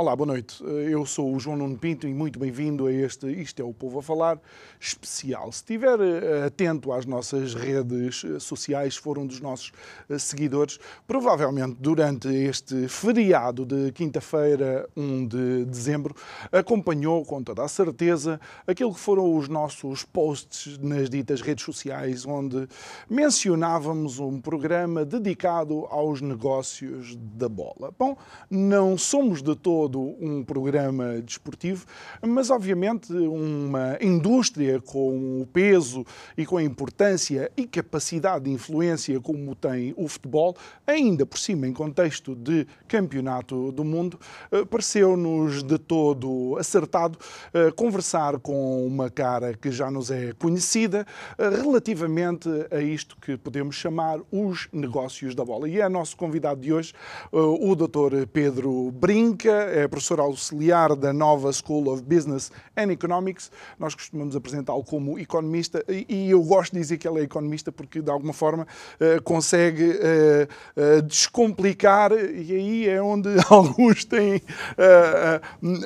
Olá, boa noite. Eu sou o João Nuno Pinto e muito bem-vindo a este Isto é o Povo a Falar especial. Se estiver eh, atento às nossas redes eh, sociais, for um dos nossos eh, seguidores, provavelmente durante este feriado de quinta-feira, 1 de dezembro, acompanhou com toda a certeza aquilo que foram os nossos posts nas ditas redes sociais, onde mencionávamos um programa dedicado aos negócios da bola. Bom, não somos de todo todo um programa desportivo, mas obviamente uma indústria com o peso e com a importância e capacidade de influência como tem o futebol, ainda por cima em contexto de campeonato do mundo, eh, pareceu-nos de todo acertado eh, conversar com uma cara que já nos é conhecida eh, relativamente a isto que podemos chamar os negócios da bola. E é nosso convidado de hoje o Dr. Pedro Brinca, é professor auxiliar da nova School of Business and Economics. Nós costumamos apresentá-lo como economista e eu gosto de dizer que ele é economista porque, de alguma forma, eh, consegue eh, eh, descomplicar e aí é onde alguns têm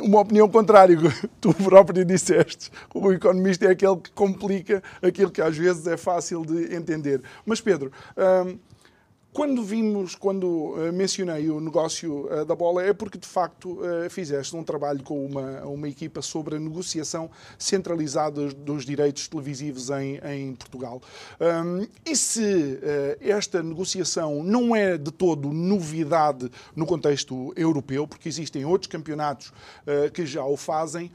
uma opinião contrária. Tu próprio disseste. O economista é aquele que complica aquilo que às vezes é fácil de entender. Mas, Pedro. Quando vimos, quando uh, mencionei o negócio uh, da bola, é porque de facto uh, fizeste um trabalho com uma, uma equipa sobre a negociação centralizada dos direitos televisivos em, em Portugal. Um, e se esta negociação não é de todo novidade no contexto europeu, porque existem outros campeonatos que já o fazem,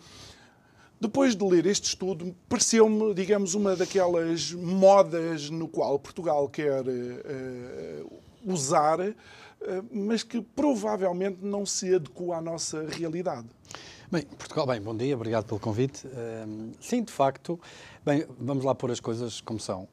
depois de ler este estudo, pareceu-me, digamos, uma daquelas modas no qual Portugal quer uh, usar, uh, mas que provavelmente não se adequa à nossa realidade. Bem, Portugal, bem, bom dia, obrigado pelo convite. Uh, sim, de facto, bem, vamos lá pôr as coisas como são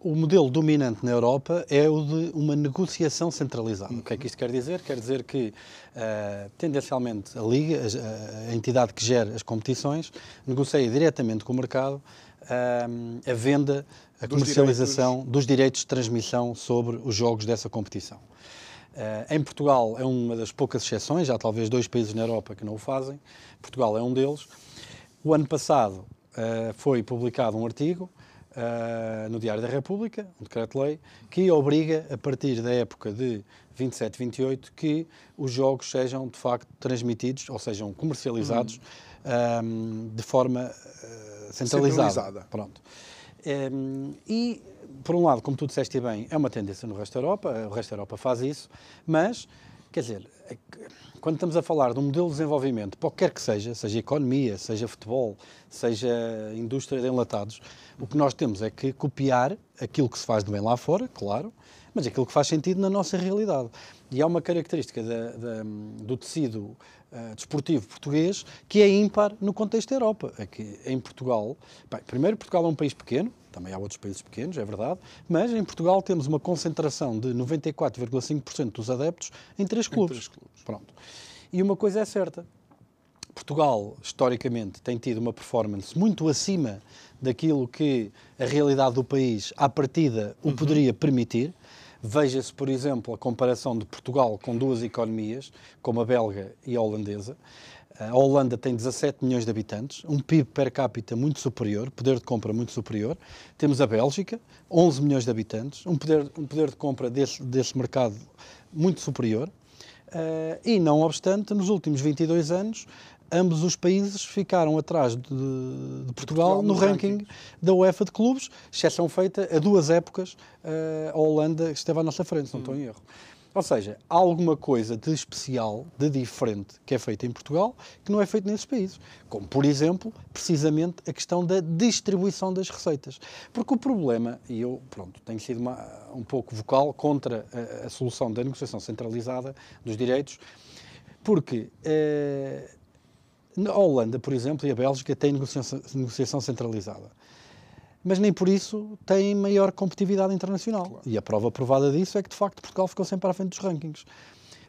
o modelo dominante na Europa é o de uma negociação centralizada. Uhum. O que é que isto quer dizer? Quer dizer que, uh, tendencialmente, a Liga, a, a, entidade que gera as competições, negocia diretamente com o mercado uh, a venda, a dos comercialização direitos. dos direitos de transmissão sobre os jogos dessa competição. Uh, em Portugal é uma das poucas exceções, já talvez dois países na Europa que não o fazem. Portugal é um deles. O ano passado foi publicado um artigo uh, no Diário da República, um decreto-lei, que obriga, a partir da época de 27, 28, que os jogos sejam de facto transmitidos, ou sejam comercializados um, de forma uh, centralizada. centralizada. Pronto. Um, e, por um lado, como tu disseste bem, é uma tendência no resto da Europa, o resto da Europa faz isso, mas, quer dizer, é quando estamos a falar de um modelo de desenvolvimento, qualquer que seja, seja economia, seja futebol, seja indústria de enlatados, o que nós temos é que copiar aquilo que se faz de bem lá fora, claro, mas aquilo que faz sentido na nossa realidade. E há uma característica da, da, do tecido uh, desportivo português que é ímpar no contexto da Europa. É que em Portugal, bem, primeiro, Portugal é um país pequeno, também há outros países pequenos, é verdade, mas em Portugal temos uma concentração de 94,5% dos adeptos em três clubes. Em três clubes. Pronto. E uma coisa é certa, Portugal, historicamente, tem tido uma performance muito acima daquilo que a realidade do país, à partida, o uhum. poderia permitir. Veja-se, por exemplo, a comparação de Portugal com duas economias, como a belga e a holandesa. A Holanda tem 17 milhões de habitantes, um PIB per capita muito superior, poder de compra muito superior. Temos a Bélgica, 11 milhões de habitantes, um poder, um poder de compra desse, desse mercado muito superior. Uh, e, não obstante, nos últimos 22 anos, ambos os países ficaram atrás de, de Portugal, Portugal, no, ranking, ranking, da UEFA de clubes, exceção feita a duas épocas, uh, a Holanda esteve à nossa frente, se não hum. estou em erro. Ou seja, há alguma coisa de especial, de diferente, que é feita em Portugal, que não é feito nesses países. Como, por exemplo, precisamente a questão da distribuição das receitas. Porque o problema, e eu, pronto, tenho sido uma, um pouco vocal contra a, a solução da negociação centralizada dos direitos, Porque eh, na Holanda, por exemplo, e a Bélgica têm negociação, negociação centralizada. Mas nem por isso têm maior competitividade internacional. Claro. E a prova provada disso é que, de facto, Portugal ficou sempre à frente dos rankings.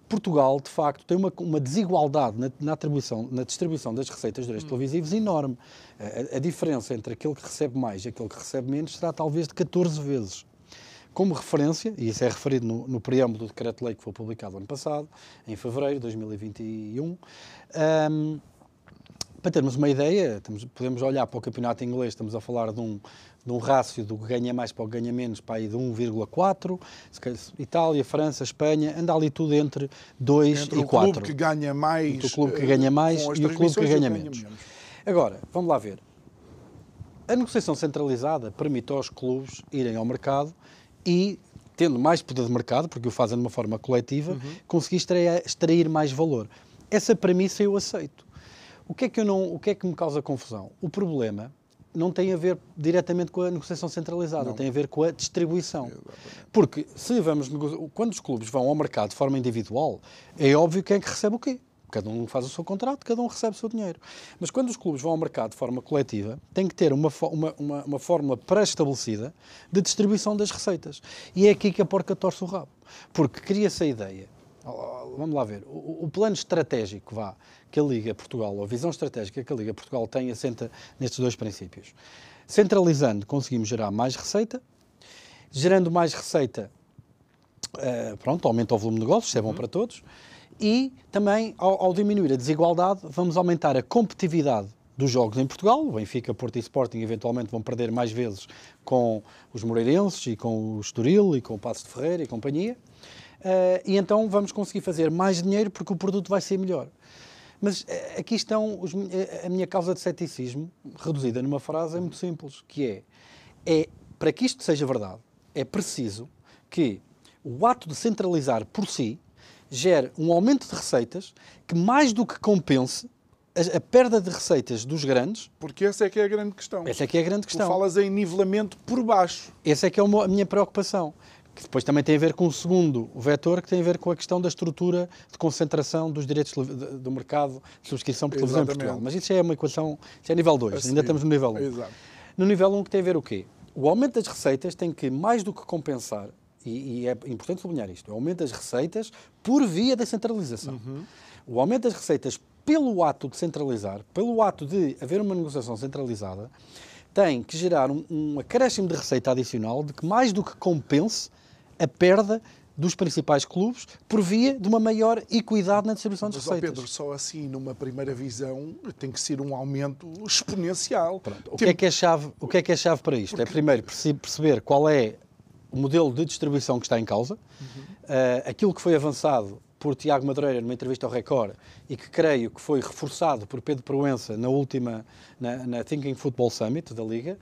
Portugal, de facto, tem uma, uma desigualdade na, na, atribuição, na distribuição das receitas de direitos hum. televisivos enorme. A, a, diferença entre aquele que recebe mais e aquele que recebe menos será talvez de 14 vezes. Como referência, e isso é referido no, no preâmbulo do decreto-lei que foi publicado ano passado, em fevereiro de 2021, um, para termos uma ideia, podemos olhar para o campeonato inglês, estamos a falar de um, de um rácio do que ganha mais para o que ganha menos, para aí de 1,4. Itália, França, Espanha, anda ali tudo entre 2 entre e 4. o clube que ganha mais, entre o clube que ganha mais e o clube que ganha menos. menos. Agora, vamos lá ver. A negociação centralizada permite aos clubes irem ao mercado e, tendo mais poder de mercado, porque o fazem de uma forma coletiva, uhum. conseguir extrair, extrair mais valor. Essa premissa eu aceito. O que é que, eu não, o que, é que me causa confusão? O problema não tem a ver diretamente com a negociação centralizada, não. tem a ver com a distribuição. Exatamente. Porque se vamos quando os clubes vão ao mercado de forma individual, é óbvio quem é que recebe o quê. Cada um faz o seu contrato, cada um recebe o seu dinheiro. Mas quando os clubes vão ao mercado de forma coletiva, tem que ter uma, uma, uma, uma fórmula pré-estabelecida de distribuição das receitas. E é aqui que a porca torce o rabo. Porque cria-se a ideia vamos lá ver, o, o, plano estratégico vá, que a Liga Portugal, ou a visão estratégica que a Liga Portugal tem, assenta nestes dois princípios. Centralizando, conseguimos gerar mais receita, gerando mais receita, uh, pronto, aumenta o volume de negócios, isso é bom uhum. para todos, e também, ao, ao diminuir a desigualdade, vamos aumentar a competitividade dos jogos em Portugal. O Benfica, Porto e Sporting eventualmente vão perder mais vezes com os Moreirenses e com o Estoril e com o Passo de Ferreira e companhia. Uh, e então vamos conseguir fazer mais dinheiro porque o produto vai ser melhor. Mas uh, aqui estão os, eh, a minha causa de ceticismo, reduzida numa frase, é muito simples, que é, é, para que isto seja verdade, é preciso que o ato de centralizar por si gere um aumento de receitas que mais do que compense a, a, perda de receitas dos grandes. Porque essa é que é a grande questão. Essa é que é a grande questão. Tu falas em nivelamento por baixo. Essa é que é a minha preocupação que depois também tem a ver com o segundo vetor, que tem a ver com a questão da estrutura de concentração dos direitos do mercado de subscrição por televisão em Portugal. Mas isso é uma equação, isso é nível 2, ainda estamos no nível 1. Um. Exato. No nível 1 um, que tem a ver o quê? O aumento das receitas tem que, mais do que compensar, e, e é importante sublinhar isto, o aumento das receitas por via da centralização. Uhum. O aumento das receitas pelo ato de centralizar, pelo ato de haver uma negociação centralizada, tem que gerar um, um acréscimo de receita adicional de que mais do que compense a perda dos principais clubes por via de uma maior equidade na distribuição de receitas. Pedro, só assim, numa primeira visão, tem que ser um aumento exponencial. Pronto. O, que é que é chave, o que é que é chave para isto? É Porque... É primeiro perceber qual é o modelo de distribuição que está em causa, uhum. uh, aquilo que foi avançado por Tiago Madureira numa entrevista ao Record e que creio que foi reforçado por Pedro Proença na última, na, na Thinking Football Summit da Liga,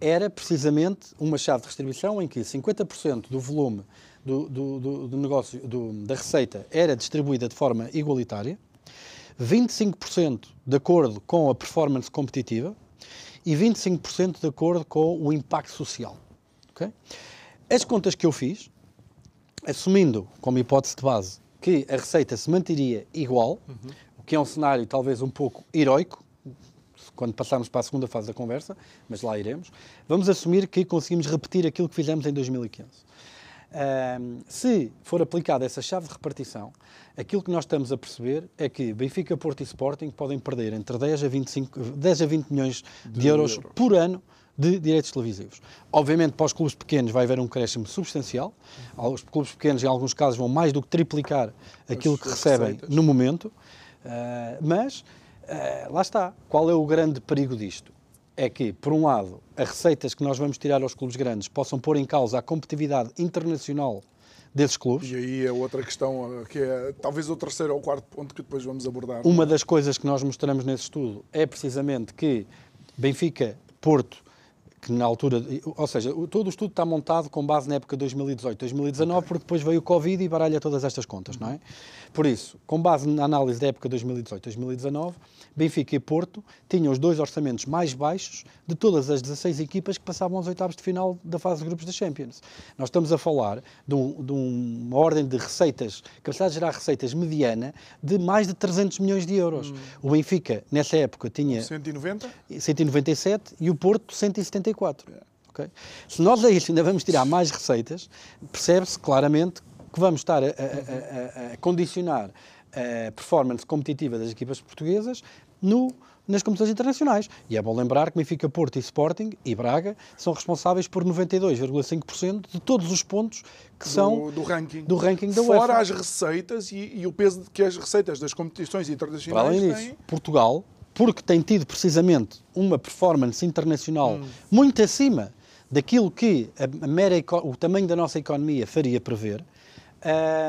era precisamente uma chave de distribuição em que 50% do volume do, do, do, do negócio, da receita era distribuída de forma igualitária, 25% de acordo com a performance competitiva e 25% de acordo com o impacto social. Okay? As contas que eu fiz, assumindo como hipótese de base que a receita se manteria igual, uhum. o que é um cenário talvez um pouco heroico, quando passarmos para a segunda fase da conversa, mas lá iremos, vamos assumir que conseguimos repetir aquilo que fizemos em 2015. Um, se for aplicada essa chave de repartição, aquilo que nós estamos a perceber é que Benfica, Porto e Sporting podem perder entre 10 a, 25, 10 a 20 milhões de, de euros, por ano de direitos televisivos. Obviamente, para os clubes pequenos vai haver um crescimento substancial. Os clubes pequenos, em alguns casos, vão mais do que triplicar aquilo que recebem receitas. no momento. Uh, mas Uh, lá está. Qual é o grande perigo disto? É que, por um lado, as receitas que nós vamos tirar aos clubes grandes possam pôr em causa a competitividade internacional desses clubes. E aí é outra questão, que é talvez o terceiro ou quarto ponto que depois vamos abordar. Uma das coisas que nós mostramos nesse estudo é precisamente que Benfica, Porto, que na altura, ou seja, todo o estudo está montado com base na época 2018, 2019, okay. porque depois veio o Covid e baralha todas estas contas, não é? Uhum. Por isso, com base na análise da época 2018, 2019, Benfica e Porto tinham os dois orçamentos mais baixos de todas as 16 equipas que passavam aos oitavos de final da fase de grupos da Champions. Nós estamos a falar de, um, de uma ordem de receitas, capacidade de gerar receitas mediana de mais de 300 milhões de euros. Hum. O Benfica, nessa época, tinha... 190? 197 e o Porto, 170 Okay? Se nós a isso, ainda vamos tirar mais receitas, percebe-se claramente que vamos estar a, a, a, a condicionar a performance competitiva das equipas portuguesas no, nas competições internacionais. E é bom lembrar que Benfica, Porto e Sporting e Braga são responsáveis por 92,5% de todos os pontos que do, são do ranking, do ranking da UEFA. Fora as receitas e, e, o peso que as receitas das competições internacionais Para além disso, têm... Portugal porque tem tido precisamente uma performance internacional hum. muito acima daquilo que a mera, o tamanho da nossa economia faria prever,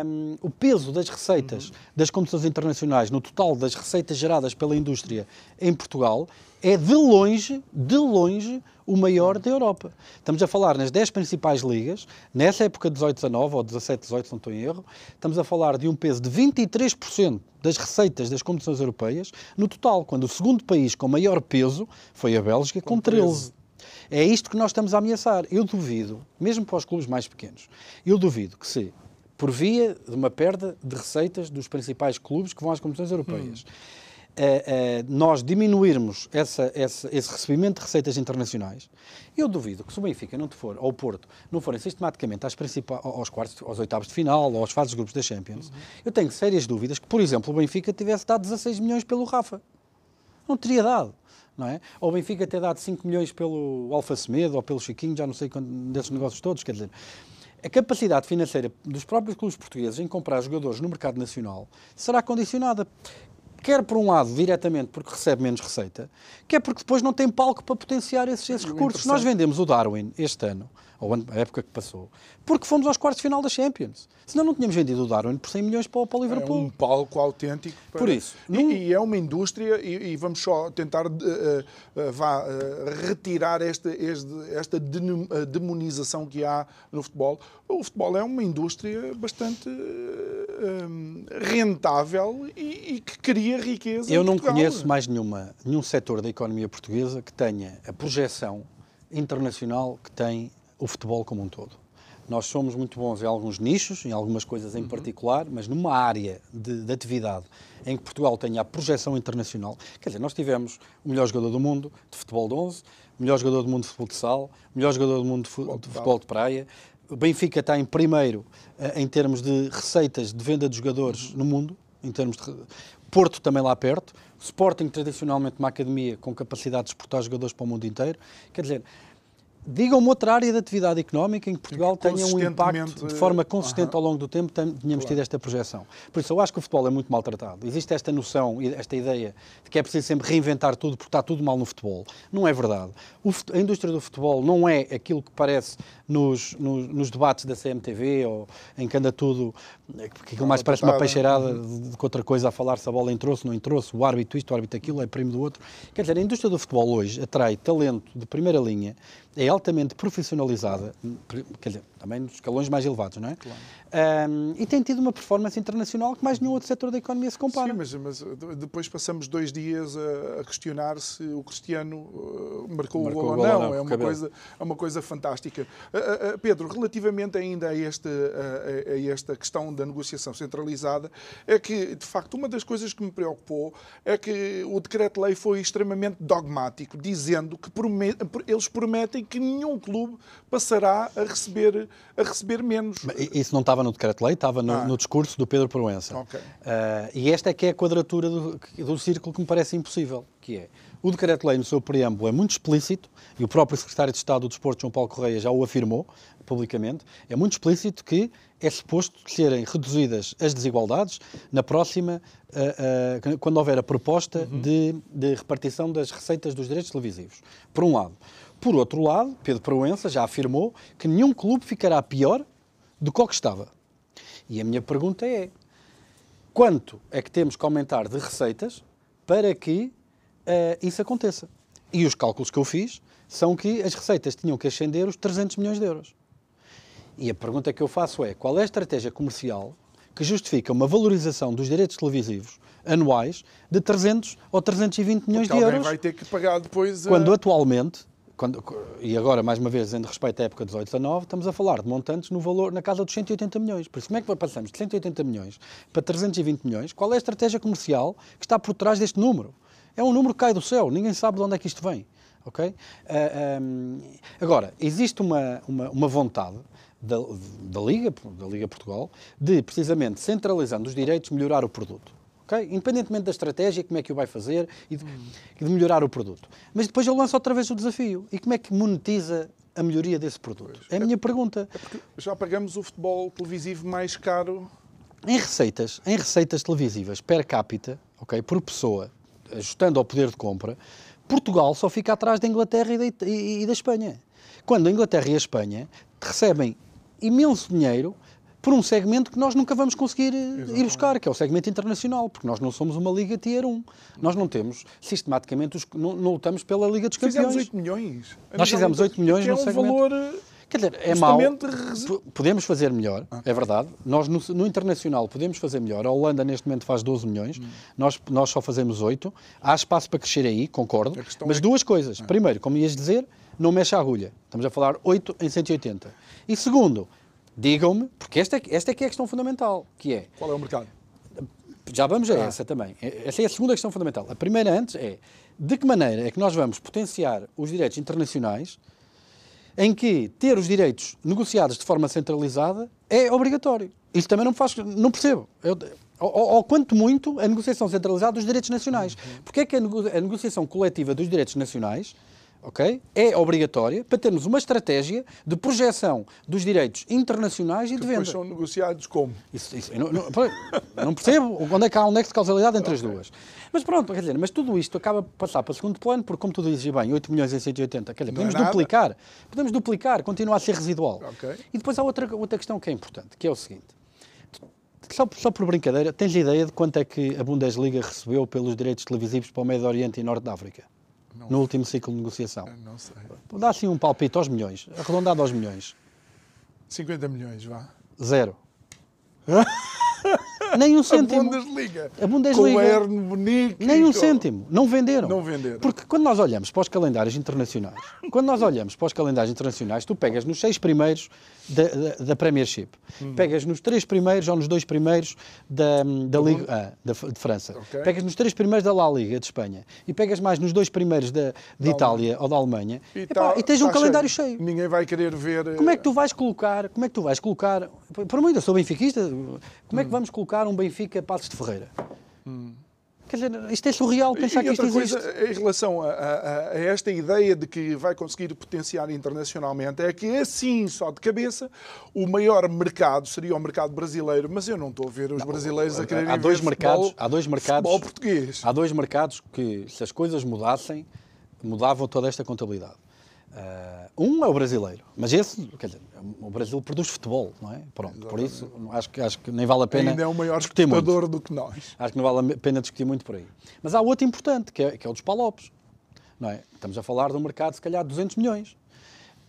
um, o peso das receitas uhum. das competições internacionais no total das receitas geradas pela indústria em Portugal é de longe, de longe, o maior da Europa. Estamos a falar nas 10 principais ligas, nessa época 18-19 ou 17-18, se não estou em erro, estamos a falar de um peso de 23% das receitas das competições europeias no total, quando o segundo país com maior peso foi a Bélgica, com, com 13. É isto que nós estamos a ameaçar. Eu duvido, mesmo para os clubes mais pequenos, eu duvido que se por via de uma perda de receitas dos principais clubes que vão às competições europeias. Hum. Uh, uh, nós diminuirmos essa, essa, esse recebimento de receitas internacionais, eu duvido que se o Benfica não for, ou o Porto, não forem sistematicamente às aos quartos, aos oitavos de final ou aos fases de grupos da Champions, uhum. eu tenho sérias dúvidas que, por exemplo, o Benfica tivesse dado 16 milhões pelo Rafa. Não teria dado. Não é? Ou o Benfica ter dado 5 milhões pelo Alfa Semedo ou pelo Chiquinho, já não sei quando, desses negócios todos, quer dizer, a capacidade financeira dos próprios clubes portugueses em comprar jogadores no mercado nacional será condicionada quer por um lado diretamente porque recebe menos receita, quer porque depois não tem palco para potenciar esses, esses recursos. Nós vendemos o Darwin este ano ou a época que passou, porque fomos aos quartos de final da Champions. Senão não tínhamos vendido o Darwin por 100 milhões para, para o Liverpool. É um palco autêntico. Para... Por isso. E, num... e, é uma indústria, e, e vamos só tentar uh, uh, vá, uh, retirar esta, este, esta demonização que há no futebol. O futebol é uma indústria bastante rentável e, e, que cria riqueza. Eu não conheço mais nenhuma, nenhum setor da economia portuguesa que tenha a projeção internacional que tem o futebol como um todo. Nós somos muito bons em alguns nichos, em algumas coisas em uhum. particular, mas numa área de, de, atividade em que Portugal tenha a projeção internacional, quer dizer, nós tivemos o melhor jogador do mundo de futebol de 11, o melhor jogador do mundo de futebol de sal, o melhor jogador do mundo de, futebol de, futebol de praia, o Benfica está em primeiro uh, em termos de receitas de venda de jogadores uhum. no mundo, em termos de Porto também lá perto, Sporting tradicionalmente uma academia com capacidade de exportar jogadores para o mundo inteiro. Quer dizer, Digam-me outra área de atividade económica em que Portugal tenha um impacto de forma consistente ao longo do tempo, tenhamos claro. tido esta projeção. Por isso, eu acho que o futebol é muito maltratado. Existe esta noção, esta ideia de que é preciso sempre reinventar tudo porque está tudo mal no futebol. Não é verdade. a indústria do futebol não é aquilo que parece nos, nos, nos debates da CMTV ou em que anda tudo, que aquilo mais parece uma peixeirada de, de outra coisa a falar se a bola entrou-se, não entrou-se, o árbitro isto, o árbitro aquilo, é primo do outro. Quer dizer, a indústria do futebol hoje atrai talento de primeira linha é altamente profissionalizada, quer dizer, também nos escalões mais elevados, não é? Claro. Um, e tem tido uma performance internacional que mais nenhum outro setor da economia se compara. Sim, mas, mas depois passamos dois dias a, a questionar se o Cristiano uh, marcou, marcou, o gol ou não. não. É, uma coisa, é uma coisa fantástica. Uh, uh, Pedro, relativamente ainda a, este, a, a, esta questão da negociação centralizada, é que, de facto, uma das coisas que me preocupou é que o decreto-lei foi extremamente dogmático, dizendo que promet, eles prometem que nenhum clube passará a receber, a receber menos. Isso não estava no decreto-lei, estava no, ah. no, discurso do Pedro Proença. Okay. Uh, e esta é que é a quadratura do, do círculo que me parece impossível, que é o decreto-lei, no seu preâmbulo, é muito explícito, e o próprio secretário de Estado do Desporto, João Paulo Correia, já o afirmou publicamente, é muito explícito que é suposto serem reduzidas as desigualdades na próxima, uh, uh, quando houver a proposta uhum. de, de repartição das receitas dos direitos televisivos, por um lado. Por outro lado, Pedro Proença já afirmou que nenhum clube ficará pior do que o que estava. E a minha pergunta é: quanto é que temos que aumentar de receitas para que uh, isso aconteça? E os cálculos que eu fiz são que as receitas tinham que ascender os 300 milhões de euros. E a pergunta que eu faço é: qual é a estratégia comercial que justifica uma valorização dos direitos televisivos anuais de 300 ou 320 milhões Porque de euros? vai ter que pagar depois. a- Quando atualmente, quando- e agora mais uma vez, em respeito à época 18 a 9, estamos a falar de montantes no valor, na casa dos 180 milhões. Por isso, como é que passamos de 180 milhões para 320 milhões? Qual é a estratégia comercial que está por trás deste número? É um número que cai do céu, ninguém sabe de onde é que isto vem. ok? Ah, ahm, agora, existe uma, uma, uma vontade da, da, Liga, da Liga Portugal de, precisamente, centralizando os direitos, melhorar o produto. Ok? Independentemente da estratégia, como é que o vai fazer e de, e de melhorar o produto. Mas depois eu lanço outra vez o desafio. E como é que monetiza a melhoria desse produto? É a minha pergunta. Porque já pagamos o futebol televisivo mais caro. Em receitas, em receitas televisivas per capita, ok, por pessoa, ajustando ao poder de compra, Portugal só fica atrás da Inglaterra e da, e- e da Espanha. Quando a Inglaterra e a Espanha recebem imenso dinheiro por um segmento que nós nunca vamos conseguir eh, ir buscar, que é o segmento internacional, porque nós não somos uma Liga Tier 1. Nós não temos, sistematicamente, os- não, não lutamos pela Liga dos Fizemos Campeões. 8 milhões. Nós fizemos inter- 8 milhões que é um segmento. valor. eh, Quer dizer, é mau. Podemos fazer melhor, é verdade. Nós no, no internacional podemos fazer melhor. A Holanda neste momento faz 12 milhões, Hum. nós, nós só fazemos 8. Há espaço para crescer aí, concordo. Mas é- duas coisas. Primeiro, como ias dizer, não mexe a agulha. Estamos a falar 8 em 180. E segundo, digam-me, porque esta, é que- esta é que é a questão fundamental, que é, Qual é o mercado? já vamos a Ah. essa também. Essa é a segunda questão fundamental. A primeira antes é, de que maneira é que nós vamos potenciar os direitos internacionais em que ter os direitos negociados de forma centralizada é obrigatório. Isso também não me faz, não percebo. Eu, ou, ou- ou quanto muito a negociação centralizada dos direitos nacionais. Porque é que a, nego- a negociação coletiva dos direitos nacionais ok, é obrigatória para termos uma estratégia de projeção dos direitos internacionais e de Depois venda. são negociados como? Isso, isso, não, não- não percebo onde é que há um nexo de causalidade entre as duas. Mas pronto, quer dizer, mas tudo isto acaba por passar para o segundo plano, porque como tu dizes bem, 8 milhões em 180, quer dizer, é podemos nada. duplicar, podemos duplicar, continua a ser residual. Ok. E depois há outra, outra questão que é importante, que é o seguinte, só, só por brincadeira, tens ideia de quanto é que a Bundesliga recebeu pelos direitos televisivos para o Médio Oriente e Norte da África? No último ciclo de negociação. Não sei. Dá assim um palpite aos milhões, arredondado aos milhões. 50 milhões, vá. Zero. Nem um A cêntimo. Bundesliga. A Bundesliga. Com Bayern Munique. Nem um cêntimo. Não venderam. Não venderam. Porque quando nós olhamos para os calendários internacionais, quando nós olhamos para os calendários internacionais, tu pegas nos seis primeiros da, da, da Premiership, Hum. pegas nos três primeiros ou nos dois primeiros da, da Liga ah, da, de França, Ok. pegas nos três primeiros da La Liga de Espanha e pegas mais nos dois primeiros da, de Itália ou da Alemanha E, epá, tá- e tens um tá calendário cheio. Ninguém vai querer ver. eh, Como é que tu vais colocar, como é que tu vais colocar, por muito eu sou benfiquista, como é Hum. que vamos colocar um Benfica Passos de Ferreira? Quer dizer, isto é surreal pensar e que isto existe. coisa, em relação a, a- a esta ideia de que vai conseguir potenciar internacionalmente, é que assim, só de cabeça, o maior mercado seria o mercado brasileiro, mas eu não estou a ver os brasileiros a quererem há dois ver mercados, futebol, há dois mercados, futebol português. há dois mercados que, se as coisas mudassem, mudavam toda esta contabilidade. Ah, um é o brasileiro, mas esse, quer dizer, o Brasil produz futebol, não é? Pronto, por isso acho que, acho que nem vale a pena Ainda é um maior exportador do que nós. Acho que não vale a pena discutir muito por aí. Mas há outro importante, que é, que é o dos palopes. Não é? Estamos a falar de um mercado, se calhar, de 200 milhões.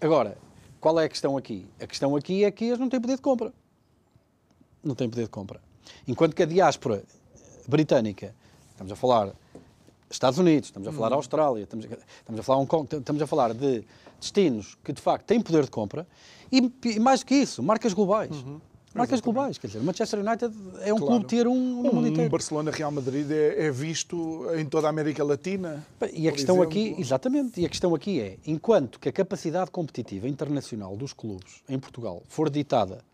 Agora, qual é a questão aqui? A questão aqui é que eles não têm poder de compra. Não têm poder de compra. Enquanto que a diáspora britânica, estamos a falar Estados Unidos, estamos a falar Austrália, estamos a, estamos a falar Hong Kong, estamos a falar de destinos que de facto têm poder de compra e, e mais do que isso, marcas globais. Marcas globais, quer dizer, Manchester United é um Claro. clube ter um no mundo Um inteiro. Barcelona-Real Madrid é, é visto em toda a América Latina. E a questão aqui, exemplo. exatamente, e a questão aqui é, enquanto que a capacidade competitiva internacional dos clubes em Portugal for ditada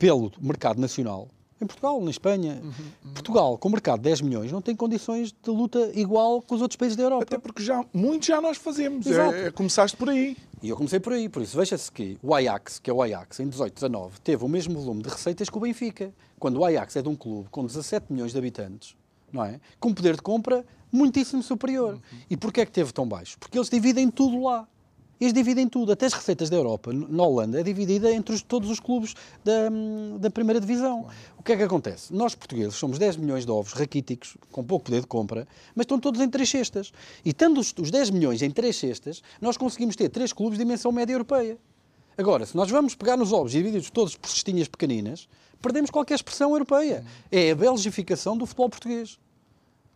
pelo mercado nacional, em Portugal, na Espanha, Uhum, Portugal, com o mercado de 10 milhões, não tem condições de luta igual com os outros países da Europa. Até porque já, muito já nós fazemos. Exato. É, é- começaste por aí. E eu comecei por aí, por isso veja-se que o Ajax, que é o Ajax, em 18, 19, teve o mesmo volume de receitas que o Benfica. Quando o Ajax é de um clube com 17 milhões de habitantes, não é? Com poder de compra muitíssimo superior. E porquê é que teve tão baixo? Porque eles dividem tudo lá. Eles dividem tudo, até as receitas da Europa, na Holanda, é dividida entre os, todos os clubes da, da primeira divisão. O que é que acontece? Nós, portugueses, somos 10 milhões de ovos raquíticos, com pouco poder de compra, mas estão todos em três cestas. E tendo os, os 10 milhões em três cestas, nós conseguimos ter três clubes de dimensão média europeia. Agora, se nós vamos pegar nos ovos e dividir todos por cestinhas pequeninas, perdemos qualquer expressão europeia. É a belgificação do futebol português.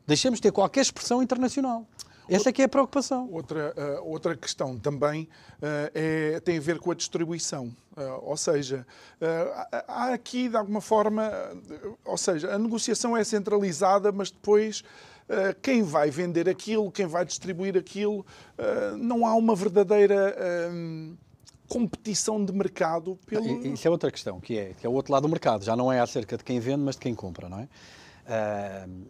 Deixamos de ter qualquer expressão internacional. Essa é que é a preocupação. Outra, uh, outra questão também uh, é, tem a ver com a distribuição. Uh, ou seja, há aqui, de alguma forma, ou seja, a negociação é centralizada, mas depois quem vai vender aquilo, quem vai distribuir aquilo, não há uma verdadeira competição de mercado pelo... Isso é outra questão, que é, que é o outro lado do mercado. Já não é acerca de quem vende, mas de quem compra, não é?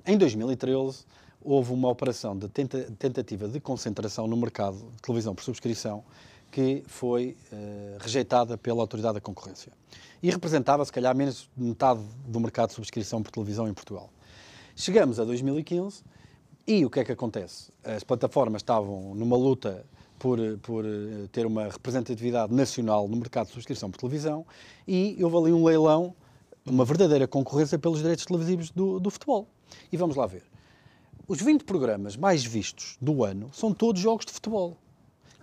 em 2013 houve uma operação de tentativa de concentração no mercado de televisão por subscrição que foi uh, rejeitada pela Autoridade da Concorrência. E representava, se calhar, menos de metade do mercado de subscrição por televisão em Portugal. Chegamos a 2015 e o que é que acontece? As plataformas estavam numa luta por, por eh, ter uma representatividade nacional no mercado de subscrição por televisão e houve ali um leilão, uma verdadeira concorrência pelos direitos televisivos do, do futebol. E vamos lá ver. Os 20 programas mais vistos do ano são todos jogos de futebol.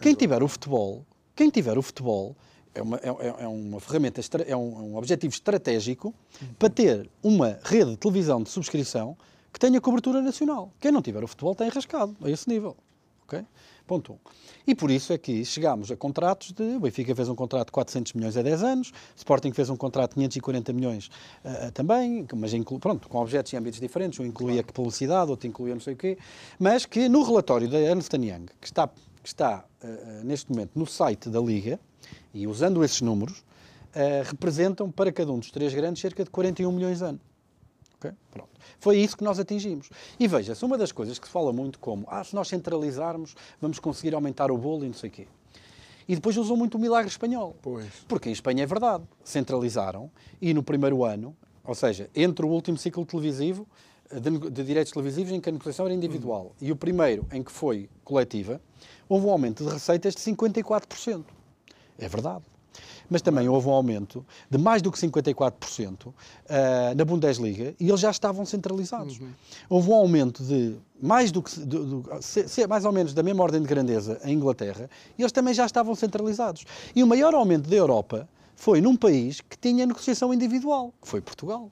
Quem tiver o futebol, quem tiver o futebol é uma, é, é, é uma ferramenta, é um, é um objetivo estratégico para ter uma rede de televisão de subscrição que tenha cobertura nacional. Quem não tiver o futebol tem rascado a esse nível. Okay? Ponto 1. Um. E por isso é que chegámos a contratos de. O Benfica fez um contrato de 400 milhões a 10 anos, Sporting fez um contrato de 540 milhões uh, também, mas inclu, pronto, com objetos e âmbitos diferentes. Um incluía claro. publicidade, outro incluía não sei o quê. Mas que no relatório da Ernst Young, que está, que está uh, neste momento no site da Liga, e usando esses números, uh, representam para cada um dos três grandes cerca de 41 milhões a ano. Okay? Pronto. Foi isso que nós atingimos. E veja-se, uma das coisas que se fala muito como, ah, se nós centralizarmos, vamos conseguir aumentar o bolo e não sei o quê. E depois usam muito o milagre espanhol. Pois. Porque em Espanha é verdade. Centralizaram e no primeiro ano, ou seja, entre o último ciclo televisivo, de, de direitos televisivos em que a negociação era individual uhum. e o primeiro em que foi coletiva, houve um aumento de receitas de 54%. É verdade mas também houve um aumento de mais do que 54% uh, eh, na Bundesliga e eles já estavam centralizados. Uhum. Houve um aumento de mais do que de, de, mais ou menos da mesma ordem de grandeza em Inglaterra e eles também já estavam centralizados. E o maior aumento da Europa foi num país que tinha negociação individual, que foi Portugal,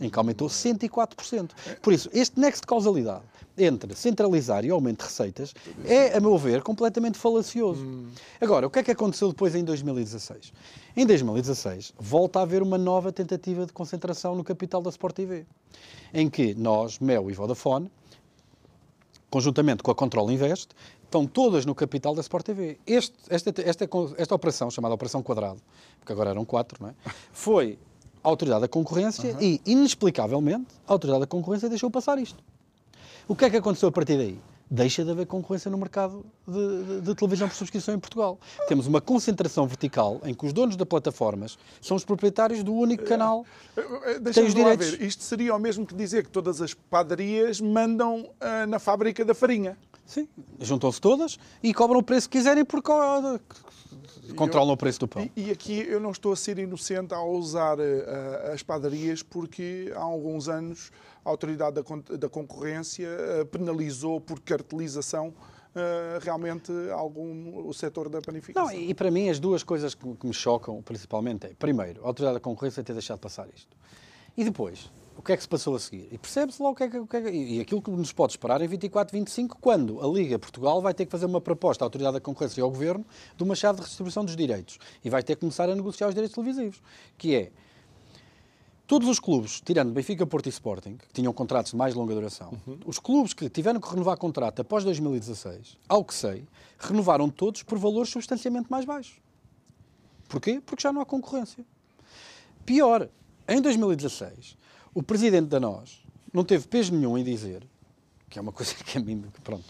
em que aumentou 104%. Por isso, este nexo de causalidade entre centralizar e aumento de receitas é, a meu ver, completamente falacioso. Hum. Agora, o que é que aconteceu depois em 2016? Em 2016, volta a haver uma nova tentativa de concentração no capital da Sport TV, em que nós, Mel e Vodafone, conjuntamente com a Control Invest, estão todas no capital da Sport TV. Este, esta, esta, esta operação, chamada Operação Quadrado, porque agora eram quatro, não é? foi a Autoridade da Concorrência uhum. e, inexplicavelmente, a Autoridade da Concorrência deixou passar isto. O que é que aconteceu a partir daí? Deixa de haver concorrência no mercado de, de, de, televisão por subscrição em Portugal. Temos uma concentração vertical em que os donos das plataformas são os proprietários do único canal que tem os direitos. Ver. Isto seria o mesmo que dizer que todas as padarias mandam uh, na fábrica da farinha. Sim, juntam-se todas e cobram o preço que quiserem porque controlam eu, o preço do pão. E, e, aqui eu não estou a ser inocente ao usar uh, as padarias porque há alguns anos a Autoridade da, da Concorrência uh, penalizou por cartelização Uh, realmente algum o setor da panificação. Não, e, e para mim as duas coisas que, que, me chocam principalmente é, primeiro, a autoridade da concorrência ter deixado passar isto. E depois, o que é que se passou a seguir? E percebe-se lá o que, é que, o que, é que, E aquilo que nos pode esperar em 24, 25, quando a Liga Portugal vai ter que fazer uma proposta à Autoridade da Concorrência e ao Governo de uma chave de redistribuição dos direitos. E vai ter que começar a negociar os direitos televisivos. Que é. Todos os clubes, tirando Benfica, Porto e Sporting, que tinham contratos de mais longa duração, uhum. os clubes que tiveram que renovar contrato após 2016, ao que sei, renovaram todos por valores substancialmente mais baixos. Porquê? Porque já não há concorrência. Pior, em 2016, o presidente da nós não teve peso nenhum em dizer, que é uma coisa que a mim, pronto,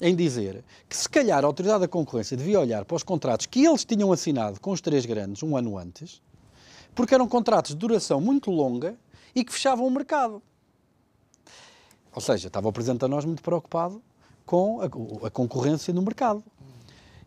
em dizer que se calhar a Autoridade da Concorrência devia olhar para os contratos que eles tinham assinado com os três grandes um ano antes, porque eram contratos de duração muito longa e que fechavam o mercado. Ou seja, estava o Presidente da nós muito preocupado com a, a concorrência no mercado.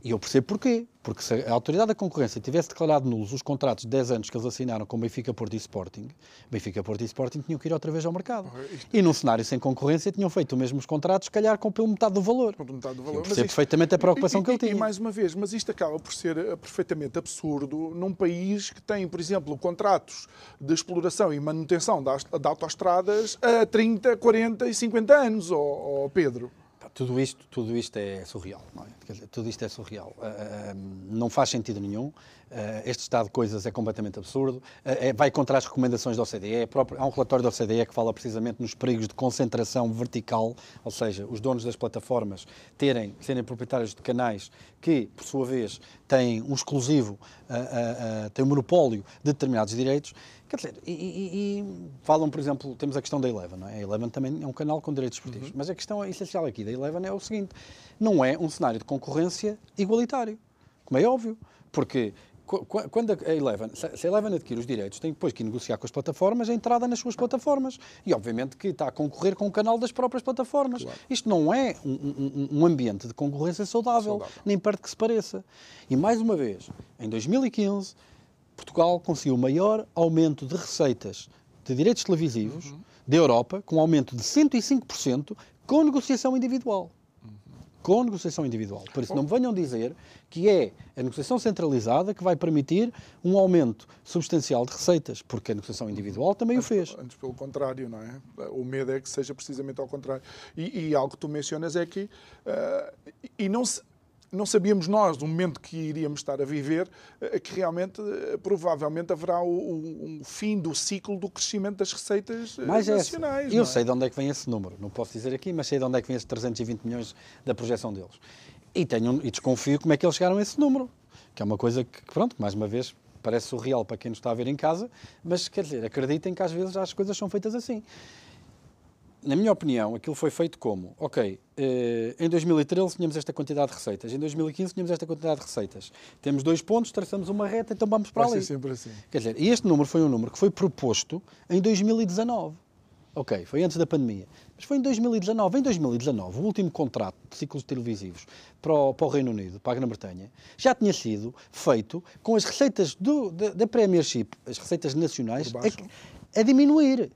E eu percebo porquê. Porque se a Autoridade da Concorrência tivesse declarado nulos os contratos de 10 anos que eles assinaram com Benfica, Porto e Sporting, Benfica, Porto e Sporting tinham que ir outra vez ao mercado. E num cenário sem concorrência tinham feito os mesmos contratos, se calhar com pelo metade do valor. Com metade do valor. Eu percebo perfeitamente a preocupação e, que ele tinha. E mais uma vez, mas isto acaba por ser eh, perfeitamente absurdo num país que tem, por exemplo, contratos de exploração e manutenção de autoestradas a 30, 40 e 50 anos, oh, oh Pedro. Tudo isto, tudo isto é surreal, não é? Dizer, tudo isto é surreal. Uh, não faz sentido nenhum. Uh, este estado de coisas é completamente absurdo. Uh, é, vai contra as recomendações da OCDE. Próprio, há um relatório da OCDE que fala precisamente nos perigos de concentração vertical, ou seja, os donos das plataformas terem, serem proprietários de canais que, por sua vez, têm um exclusivo, têm um monopólio de determinados direitos. Quer dizer, e, e, e, falam, por exemplo, temos a questão da Eleven. Não é? A Eleven também é um canal com direitos esportivos. Uhum. Mas a questão essencial aqui da Eleven é o seguinte: não é um cenário de concorrência igualitário, como é óbvio. Porque quando a Eleven, se a Eleven adquire os direitos, tem depois que negociar com as plataformas a entrada nas suas plataformas. E, obviamente, que está a concorrer com o canal das próprias plataformas. Claro. Isto não é um, um, um, ambiente de concorrência saudável, saudável, nem perto que se pareça. E, mais uma vez, em 2015 Portugal conseguiu o maior aumento de receitas de direitos televisivos uhum. da Europa, com um aumento de 105%, com negociação individual. Com negociação individual. Por isso, não me venham dizer que é a negociação centralizada que vai permitir um aumento substancial de receitas, porque a negociação individual também antes, o fez. Antes, pelo contrário, não é? O medo é que seja precisamente ao contrário. E, e algo que tu mencionas é que. Uh, e não se não sabíamos nós, no momento que iríamos estar a viver, eh, que realmente, eh, provavelmente, haverá um fim do ciclo do crescimento das receitas eh, mas nacionais. É eu sei de onde é que vem esse número, não posso dizer aqui, mas sei de onde é que vem esses 320 milhões da projeção deles. E, tenho, e desconfio como é que eles chegaram a esse número, que é uma coisa que, pronto, mais uma vez, parece surreal para quem nos está a ver em casa, mas, quer dizer, acreditem que às vezes as coisas são feitas assim na minha opinião, aquilo foi feito como, ok, eh, em 2013 tínhamos esta quantidade de receitas, em 2015 tínhamos esta quantidade de receitas. Temos dois pontos, traçamos uma reta, então vamos para Vai ali. Ser sempre assim. Quer dizer, e este número foi um número que foi proposto em 2019. Ok, foi antes da pandemia. Mas foi em 2019. Em 2019, o último contrato de ciclos televisivos para o, para o Reino Unido, para a Grã-Bretanha, já tinha sido feito com as receitas do, da, da Premiership, as receitas nacionais, a, a diminuir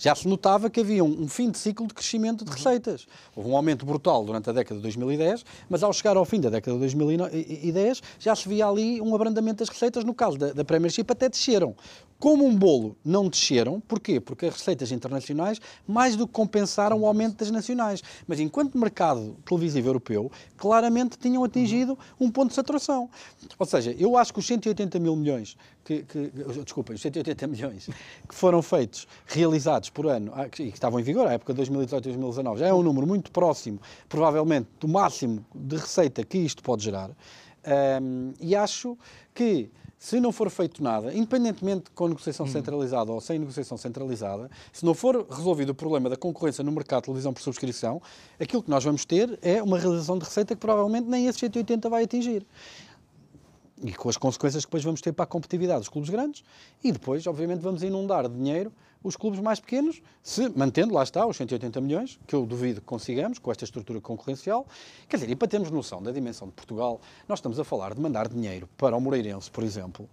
já se notava que havia um, um, fim de ciclo de crescimento de receitas. Houve um aumento brutal durante a década de 2010, mas ao chegar ao fim da década de 2010 já se via ali um abrandamento das receitas. No caso da, da Premiership até desceram. Como um bolo não desceram, porquê? Porque as receitas internacionais mais do que compensaram o aumento das nacionais. Mas enquanto mercado televisivo europeu, claramente tinham atingido um ponto de saturação. Ou seja, eu acho que os 180 mil milhões, que, que, desculpa, os 180 milhões que foram feitos, realizados por ano, ah, e que estavam em vigor à época de 2018 e 2019, já é um número muito próximo, provavelmente, do máximo de receita que isto pode gerar. Um, e acho que se não for feito nada, independentemente com negociação hum. centralizada ou sem negociação centralizada, se não for resolvido o problema da concorrência no mercado de televisão por subscrição, aquilo que nós vamos ter é uma realização de receita que provavelmente nem esse 180 vai atingir e com as consequências que depois vamos ter para a competitividade dos clubes grandes e depois, obviamente, vamos inundar de dinheiro os clubes mais pequenos, se mantendo, lá está, os 180 milhões, que eu duvido que consigamos com esta estrutura concorrencial. Quer dizer, e para termos noção da dimensão de Portugal, nós estamos a falar de mandar dinheiro para o Moreirense, por exemplo,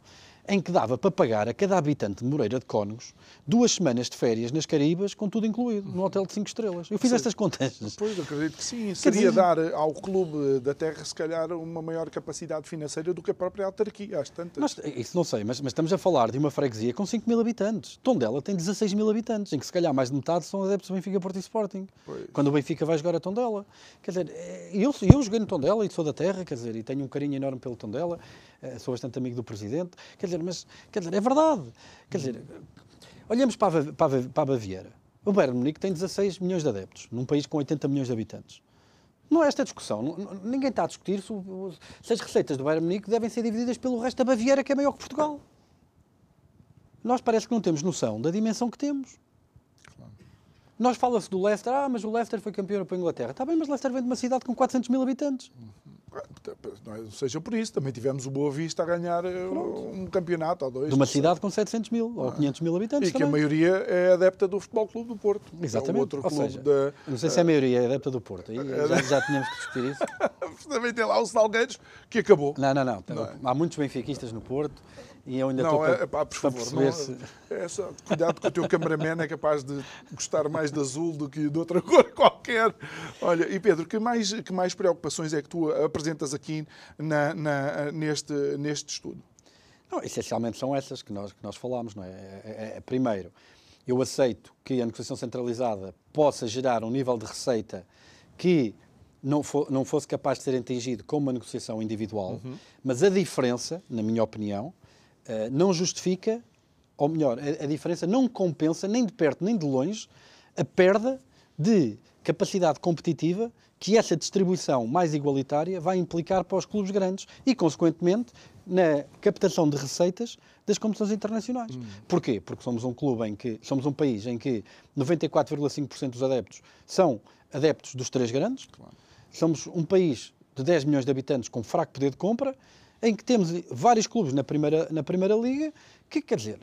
em que dava para pagar a cada habitante de Moreira de Cónegos duas semanas de férias nas Caraíbas, com tudo incluído, num hotel de 5 estrelas. Eu fiz estas contas. Pois, acredito que sim. Seria dizer... dar ao clube da terra, se calhar, uma maior capacidade financeira do que a própria autarquia, às tantas. Nós, isso não sei, mas, mas, estamos a falar de uma freguesia com 5 mil habitantes. Tondela tem 16 mil habitantes, em que se calhar mais de metade são adeptos do Benfica, Porto e Sporting. Pois. Quando o Benfica vai jogar a Tondela. Quer dizer, eh, eu, eu joguei no Tondela e sou da terra, quer dizer, e tenho um carinho enorme pelo Tondela. Eh, sou bastante amigo do Presidente, quer dizer, mas quer dizer, é verdade. Quer dizer, olhamos para a, para a, para a Baviera. O Bayern Munique tem 16 milhões de adeptos, num país com 80 milhões de habitantes. Não é esta discussão. Ninguém está a discutir se, se as receitas do Bayern Munique devem ser divididas pelo resto da Baviera, que é maior que Portugal. Nós parece que não temos noção da dimensão que temos. Nós fala-se do Leicester, ah, mas o Leicester foi campeão para a Inglaterra. Está bem, mas Leicester vem de uma cidade com 400 mil habitantes. Uhum. Não seja por isso, também tivemos o Boa Vista a ganhar eh, Pronto. um campeonato ou dois. De uma cidade com 700 mil ou 500 mil habitantes. E também. que a maioria é adepta do Futebol Clube do Porto. Exatamente. É outro ou clube seja, da... Não sei se a maioria é adepta do Porto. Aí é já, já tínhamos que discutir isso. também tem lá o Salgueiros que acabou. Não, não, não. não é? Há muitos benfiquistas no Porto e eu ainda não, estou é, pá, por favor, não, se... é só, cuidado que o teu cameraman é capaz de gostar mais de azul do que de outra cor qualquer. Olha, e Pedro, que mais, que mais preocupações é que tu apresentas aqui na, na, neste, neste estudo? Não, essencialmente são essas que nós, que nós falámos. Não é? É, é, é primeiro, eu aceito que a negociação centralizada possa gerar um nível de receita que não, for, não fosse capaz de ser atingido com uma negociação individual, uhum. mas a diferença, na minha opinião, não justifica, ou melhor, a, a, diferença não compensa, nem de perto nem de longe, a perda de capacidade competitiva que essa distribuição mais igualitária vai implicar para os clubes grandes e, consequentemente, na captação de receitas das competições internacionais. Hum. Porquê? Porque somos um clube em que somos um país em que 94,5% dos adeptos são adeptos dos três grandes. Claro. Somos um país de 10 milhões de habitantes com fraco poder de compra em que temos vários clubes na primeira, na primeira liga, que quer dizer,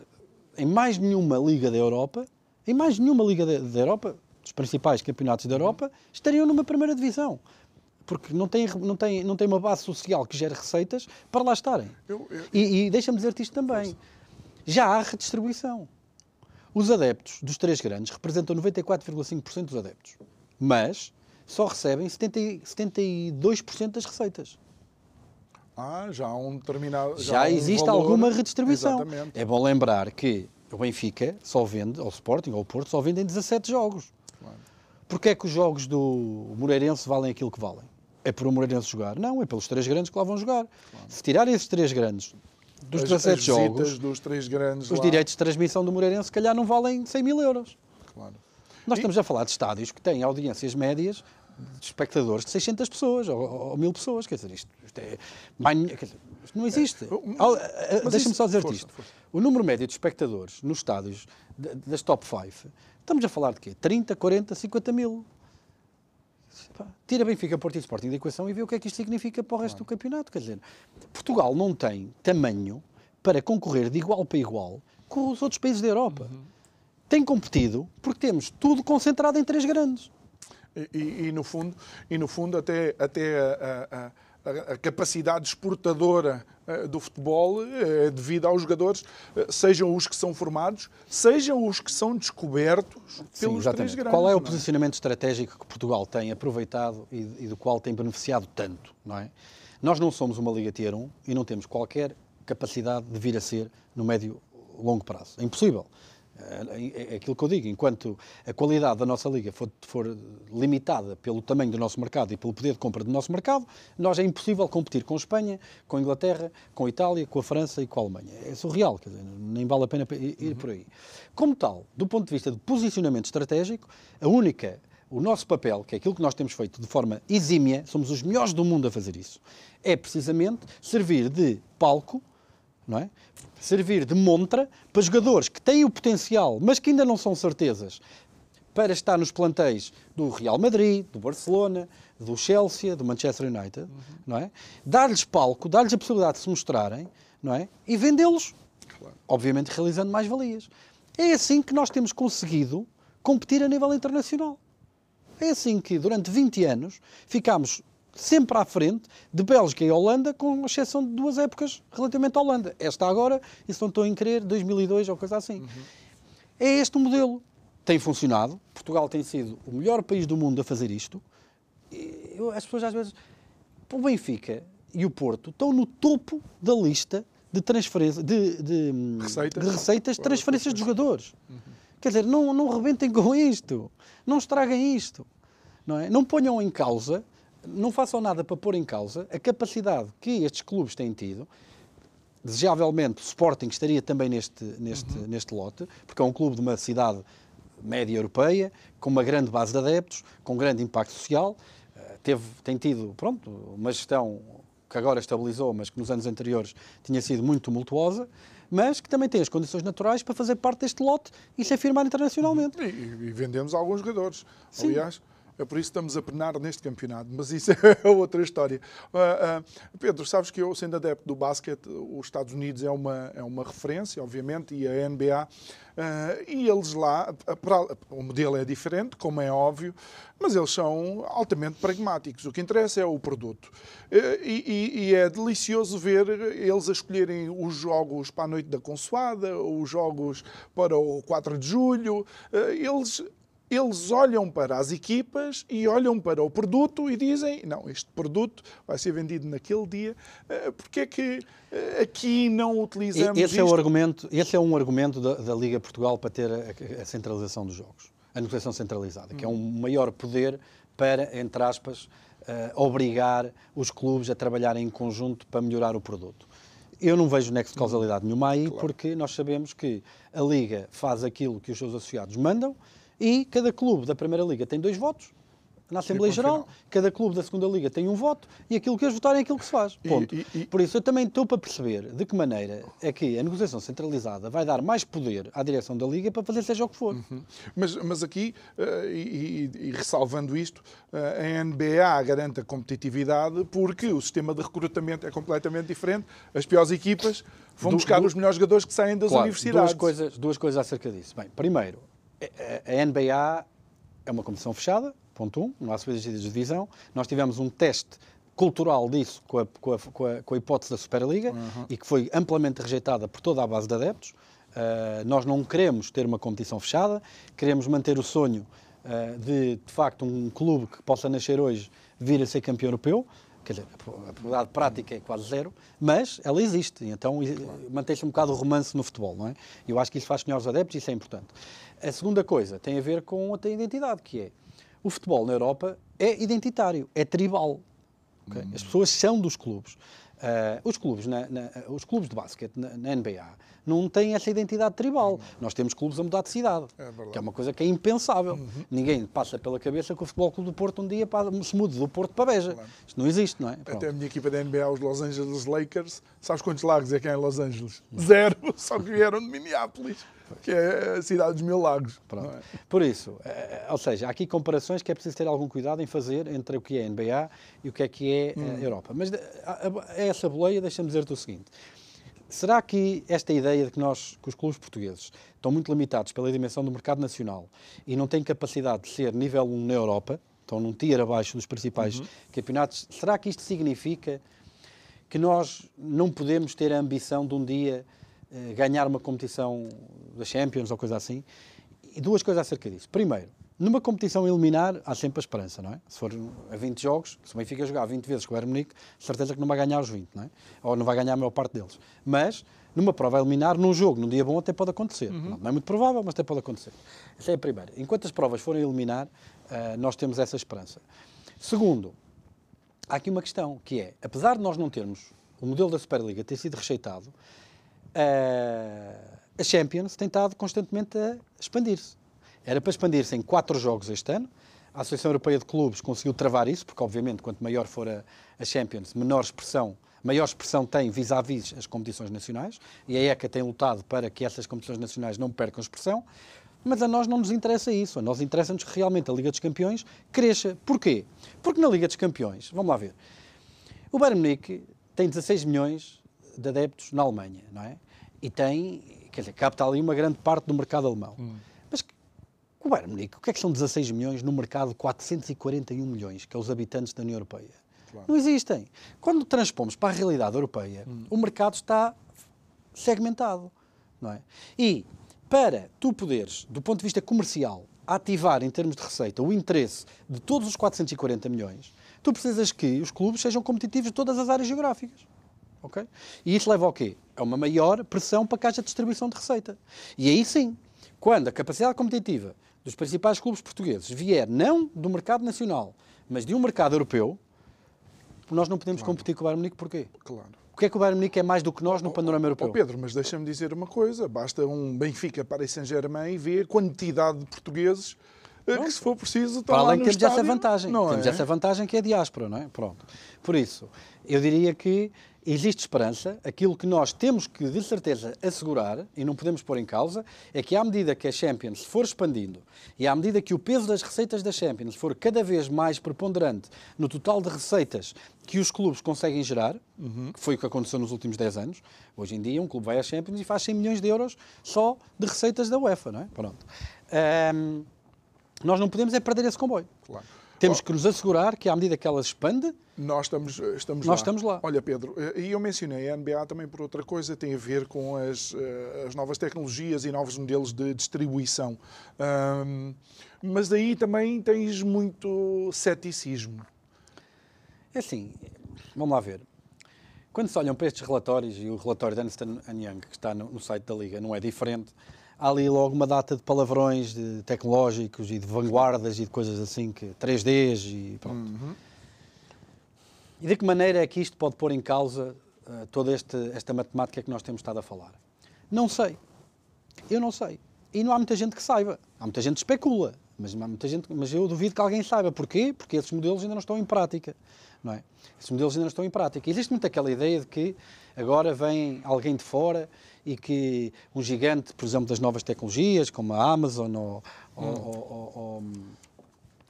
em mais nenhuma liga da Europa, em mais nenhuma liga da, da Europa, dos principais campeonatos da Europa, estariam numa primeira divisão. Porque não tem, não, tem, não tem uma base social que gere receitas para lá estarem. Eu, eu... E, e deixa-me dizer-te isto também. Já há redistribuição. Os adeptos dos três grandes representam 94,5% dos adeptos. Mas só recebem 70, 72% das receitas. Ah, já há um determinado. Já, já existe valor... alguma redistribuição. Exatamente. É bom lembrar que o Benfica só vende, ou o Sporting, ou o Porto, só vendem 17 jogos. Claro. Porquê é que os jogos do Moreirense valem aquilo que valem? É por o Moreirense jogar? Não, é pelos três grandes que lá vão jogar. Claro. Se tirarem esses três grandes dos as, 17 as jogos, dos três grandes os lá... direitos de transmissão do Moreirense, se calhar, não valem 100 mil euros. Claro. Nós e... estamos a falar de estádios que têm audiências médias de espectadores de 600 pessoas ou, ou 1000 pessoas. Quer dizer, isto, isto é. Quer dizer, isto não existe. É, eh, Deixa-me só dizer-te isto. Força. O número médio de espectadores nos estádios das top 5, estamos a falar de quê? 30, 40, 50 mil. Tira Benfica, Porto e Sporting da equação e vê o que é que isto significa para o resto do campeonato. Quer dizer, Portugal não tem tamanho para concorrer de igual para igual com os outros países da Europa. Uhum. Tem competido porque temos tudo concentrado em três grandes. E, e, no fundo, e no fundo até, até a, a, a capacidade exportadora eh, do futebol é devido aos jogadores, eh, sejam os que são formados, sejam os que são descobertos pelos Sim, três grandes. Qual é o é? posicionamento estratégico que Portugal tem aproveitado e, e, do qual tem beneficiado tanto? Não é? Nós não somos uma Liga Tier 1 e não temos qualquer capacidade de vir a ser no médio longo prazo. É impossível. É, é aquilo que eu digo, enquanto a qualidade da nossa liga for, for, limitada pelo tamanho do nosso mercado e pelo poder de compra do nosso mercado, nós é impossível competir com a Espanha, com a Inglaterra, com a Itália, com a França e com a Alemanha. É surreal, quer dizer, nem vale a pena ir uhum. por aí. Como tal, do ponto de vista de posicionamento estratégico, a única o nosso papel, que é aquilo que nós temos feito de forma exímia, somos os melhores do mundo a fazer isso, é precisamente servir de palco não é? Servir de montra para jogadores que têm o potencial, mas que ainda não são certezas, para estar nos plantéis do Real Madrid, do Barcelona, do Chelsea, do Manchester United, uhum. não é? Dar-lhes palco, dar-lhes a possibilidade de se mostrarem, não é? E vendê-los, claro. obviamente realizando mais valias. É assim que nós temos conseguido competir a nível internacional. É assim que, durante 20 anos, ficámos sempre à frente de Bélgica e Holanda, com exceção de duas épocas relativamente à Holanda. Esta agora, e se não estou em querer, 2002 ou coisa assim. Uhum. É este o modelo. Tem funcionado. Portugal tem sido o melhor país do mundo a fazer isto. Eu, as pessoas às vezes... O Benfica e o Porto estão no topo da lista de, transferência, de, de, receitas. de receitas de transferências de jogadores. Uhum. Quer dizer, não, não rebentem com isto. Não estraguem isto. Não, é? não ponham em causa não façam nada para pôr em causa a capacidade que estes clubes têm tido. Desejavelmente, o Sporting estaria também neste, neste, uhum. neste lote, porque é um clube de uma cidade média europeia, com uma grande base de adeptos, com grande impacto social. Eh, teve, tem tido, pronto, uma gestão que agora estabilizou, mas que nos anos anteriores tinha sido muito tumultuosa, mas que também tem as condições naturais para fazer parte deste lote e se afirmar internacionalmente. E, e vendemos alguns jogadores. Sim. Aliás, É por isso que estamos a penar neste campeonato, mas isso é outra história. Uh, uh, Pedro, sabes que eu, sendo adepto do basquete, os Estados Unidos é uma, é uma referência, obviamente, e a NBA. Uh, e eles lá, para, o modelo é diferente, como é óbvio, mas eles são altamente pragmáticos. O que interessa é o produto. E, e, e, é delicioso ver eles a escolherem os jogos para a noite da consoada, os jogos para o 4 de julho. Eles eles olham para as equipas e olham para o produto e dizem: não, este produto vai ser vendido naquele dia, eh, porque é que eh, aqui não utilizamos esse isto? É o argumento, esse é um argumento da, da Liga Portugal para ter a, a, centralização dos jogos, a negociação centralizada, que é um maior poder para, entre aspas, uh, obrigar os clubes a trabalharem em conjunto para melhorar o produto. Eu não vejo nexo de causalidade nenhuma aí, claro. porque nós sabemos que a Liga faz aquilo que os seus associados mandam, e cada clube da Primeira Liga tem dois votos na Assembleia Geral, cada clube da Segunda Liga tem um voto e aquilo que eles votarem é aquilo que se faz. Ponto. E, e, Por isso eu também estou para perceber de que maneira é que a negociação centralizada vai dar mais poder à direção da Liga para fazer seja o que for. Uhum. Mas, mas aqui, uh, e, e, ressalvando isto, uh, a NBA garante a competitividade porque o sistema de recrutamento é completamente diferente. As piores equipas vão buscar os melhores jogadores que saem das claro, universidades. Duas coisas, duas coisas acerca disso. Bem, primeiro, a NBA é uma competição fechada, ponto 1, um, não há subidas de divisão. Nós tivemos um teste cultural disso com a, com a, com a, com a hipótese da Superliga uhum. e que foi amplamente rejeitada por toda a base de adeptos. Uh, nós não queremos ter uma competição fechada, queremos manter o sonho uh, de, de facto, um clube que possa nascer hoje vir a ser campeão europeu quer dizer, a probabilidade prática é quase zero, mas ela existe, então claro. mantém-se um bocado o romance no futebol, não é? Eu acho que isso faz os adeptos e isso é importante. A segunda coisa tem a ver com outra identidade, que é o futebol na Europa é identitário, é tribal. Okay? Hum. As pessoas são dos clubes. Uh, os, clubes na, na, os clubes de basquete na, na, NBA não têm essa identidade tribal. Uhum. Nós temos clubes a mudar de cidade, é que é uma coisa que é impensável. Uhum. Ninguém passa pela cabeça que o Futebol Clube do Porto um dia se mude do Porto para Beja. Claro. Isto não existe, não é? Pronto. Até a minha equipa da NBA, os Los Angeles Lakers, sabes quantos lagos é que há em Los Angeles? Zero, só que vieram de Minneapolis que é a cidade dos mil lagos. É? Por isso, eh, ou seja, há aqui comparações que é preciso ter algum cuidado em fazer entre o que é NBA e o que é que é hum. a Europa. Mas a, essa boleia, deixa-me dizer-te o seguinte. Será que esta ideia de que nós, que os clubes portugueses, estão muito limitados pela dimensão do mercado nacional e não têm capacidade de ser nível 1 na Europa, estão num tier abaixo dos principais uhum. campeonatos, será que isto significa que nós não podemos ter a ambição de um dia eh, ganhar uma competição da Champions ou coisa assim. E duas coisas acerca disso. Primeiro, numa competição eliminar, há sempre a esperança, não é? Se for a 20 jogos, se o Benfica jogar 20 vezes com o Bayern Munique, certeza que não vai ganhar os 20, não é? Ou não vai ganhar a maior parte deles. Mas, numa prova eliminar, num jogo, num dia bom, até pode acontecer. Uhum. Não é muito provável, mas até pode acontecer. Essa é a primeira. Enquanto as provas forem eliminar, uh, nós temos essa esperança. Segundo, há aqui uma questão, que é, apesar de nós não termos o modelo da Superliga ter sido rejeitado, a Champions tem estado constantemente a expandir-se. Era para expandir-se em quatro jogos este ano. A Associação Europeia de Clubes conseguiu travar isso, porque, obviamente, quanto maior for a, a Champions, menor expressão, maior expressão tem vis-à-vis -vis as competições nacionais. E a ECA tem lutado para que essas competições nacionais não percam expressão. Mas a nós não nos interessa isso. A nós interessa-nos que realmente a Liga dos Campeões cresça. Porquê? Porque na Liga dos Campeões, vamos lá ver, o Bayern Munique tem 16 milhões de adeptos na Alemanha, não é? E tem quer dizer, capta ali uma grande parte do mercado alemão. Hum. Mas o Bayern Munique, o que é que são 16 milhões no mercado de 441 milhões, que é os habitantes da União Europeia? Claro. Não existem. Quando transpomos para a realidade europeia, hum. o mercado está segmentado, não é? E para tu poderes, do ponto de vista comercial, ativar em termos de receita o interesse de todos os 440 milhões, tu precisas que os clubes sejam competitivos em todas as áreas geográficas. Okay? E isso leva ao quê? A uma maior pressão para que haja distribuição de receita. E aí sim, quando a capacidade competitiva dos principais clubes portugueses vier não do mercado nacional, mas de um mercado europeu, nós não podemos claro. competir com o Bayern Munique porquê? Claro. O que é que o Bayern Munique é mais do que nós no panorama europeu? Oh, Pedro, mas deixa-me dizer uma coisa. Basta um Benfica para Saint-Germain e ver a quantidade de portugueses eh, que, se for preciso, estão Para além que temos estádio, essa vantagem. Temos é? essa vantagem que é a diáspora, não é? Pronto. Por isso, eu diria que existe esperança. Aquilo que nós temos que, de certeza, assegurar, e não podemos pôr em causa, é que à medida que a Champions for expandindo e à medida que o peso das receitas da Champions for cada vez mais preponderante no total de receitas que os clubes conseguem gerar, uhum. que foi o que aconteceu nos últimos 10 anos, hoje em dia um clube vai à Champions e faz 100 milhões de euros só de receitas da UEFA, não é? Pronto. Um, nós não podemos é perder esse comboio. Claro. Temos que nos assegurar que, à medida que ela expande, nós estamos, estamos nós lá. estamos lá. Olha, Pedro, eh, e eu mencionei a NBA também por outra coisa, tem a ver com as, eh, as novas tecnologias e novos modelos de distribuição. Um, mas daí também tens muito ceticismo. É assim, vamos lá ver. Quando se olham para estes relatórios, e o relatório de Ernst Young, que está no, no site da Liga, não é diferente, há ali logo uma data de palavrões de tecnológicos e de vanguardas e de coisas assim, que 3Ds e pronto. Uhum. E de que maneira é que isto pode pôr em causa uh, toda este, esta matemática que nós temos estado a falar? Não sei. Eu não sei. E não há muita gente que saiba. Há muita gente que especula, mas, há muita gente, mas eu duvido que alguém saiba. Porquê? Porque esses modelos ainda não estão em prática. Não é? Esses modelos ainda não estão em prática. Existe muito aquela ideia de que agora vem alguém de fora e que um gigante, por exemplo, das novas tecnologias, como a Amazon ou, hum. ou, ou,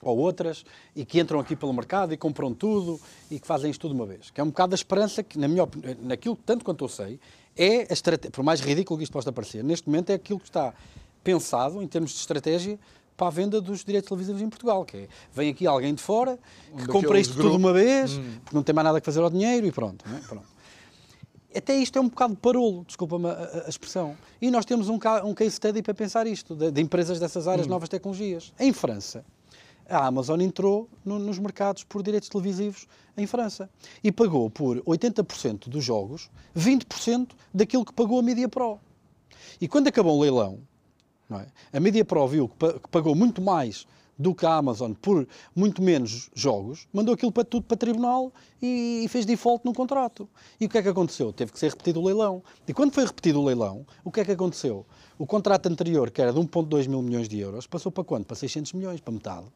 ou, outras, e que entram aqui pelo mercado e compram tudo e que fazem isto tudo uma vez. Que é um bocado a esperança que, na minha opinião, naquilo tanto quanto eu sei, é a estratégia, por mais ridículo que isto possa parecer, neste momento é aquilo que está pensado em termos de estratégia para a venda dos direitos televisivos em Portugal, que é, vem aqui alguém de fora que um compra isto tudo uma vez, hum. porque não tem mais nada que fazer ao dinheiro e pronto. É? pronto até isto é um bocado parolo, desculpa-me a, a, expressão. E nós temos um, um case study para pensar isto, de, de empresas dessas áreas, hum. novas tecnologias. Em França, a Amazon entrou no, nos mercados por direitos televisivos em França e pagou por 80% dos jogos 20% daquilo que pagou a Media Pro. E quando acabou o leilão, é? a Media Pro viu que pagou muito mais do que a Amazon por muito menos jogos, mandou aquilo para tudo para tribunal e, e, fez default no contrato. E o que é que aconteceu? Teve que ser repetido o leilão. E quando foi repetido o leilão, o que é que aconteceu? O contrato anterior, que era de 1,2 mil milhões de euros, passou para quanto? Para 600 milhões, para metade.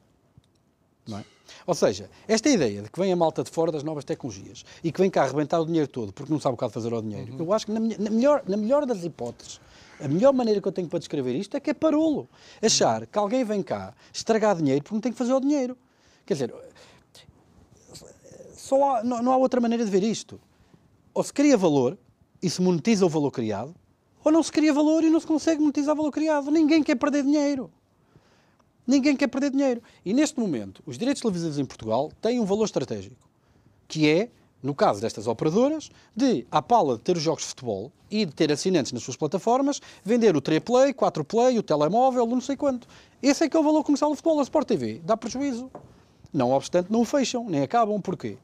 Não é? Ou seja, esta ideia de que vem a malta de fora das novas tecnologias e que vem cá arrebentar o dinheiro todo porque não sabe o que há de fazer ao dinheiro, uhum. eu acho que na, na, melhor, na melhor das hipóteses, a melhor maneira que eu tenho para descrever isto é que é parolo. Achar que alguém vem cá estragar dinheiro porque não tem que fazer o dinheiro. Quer dizer, só há, não, não há outra maneira de ver isto. Ou se cria valor e se monetiza o valor criado, ou não se cria valor e não se consegue monetizar o valor criado. Ninguém quer perder dinheiro. Ninguém quer perder dinheiro. E neste momento, os direitos televisivos em Portugal têm um valor estratégico, que é no caso destas operadoras, de, à pala de ter os jogos de futebol e de ter assinantes nas suas plataformas, vender o 3Play, 4Play, o telemóvel, não sei quanto. Esse é que é o valor comercial do futebol. A Sport TV dá prejuízo. Não obstante, não o fecham, nem acabam. Porquê?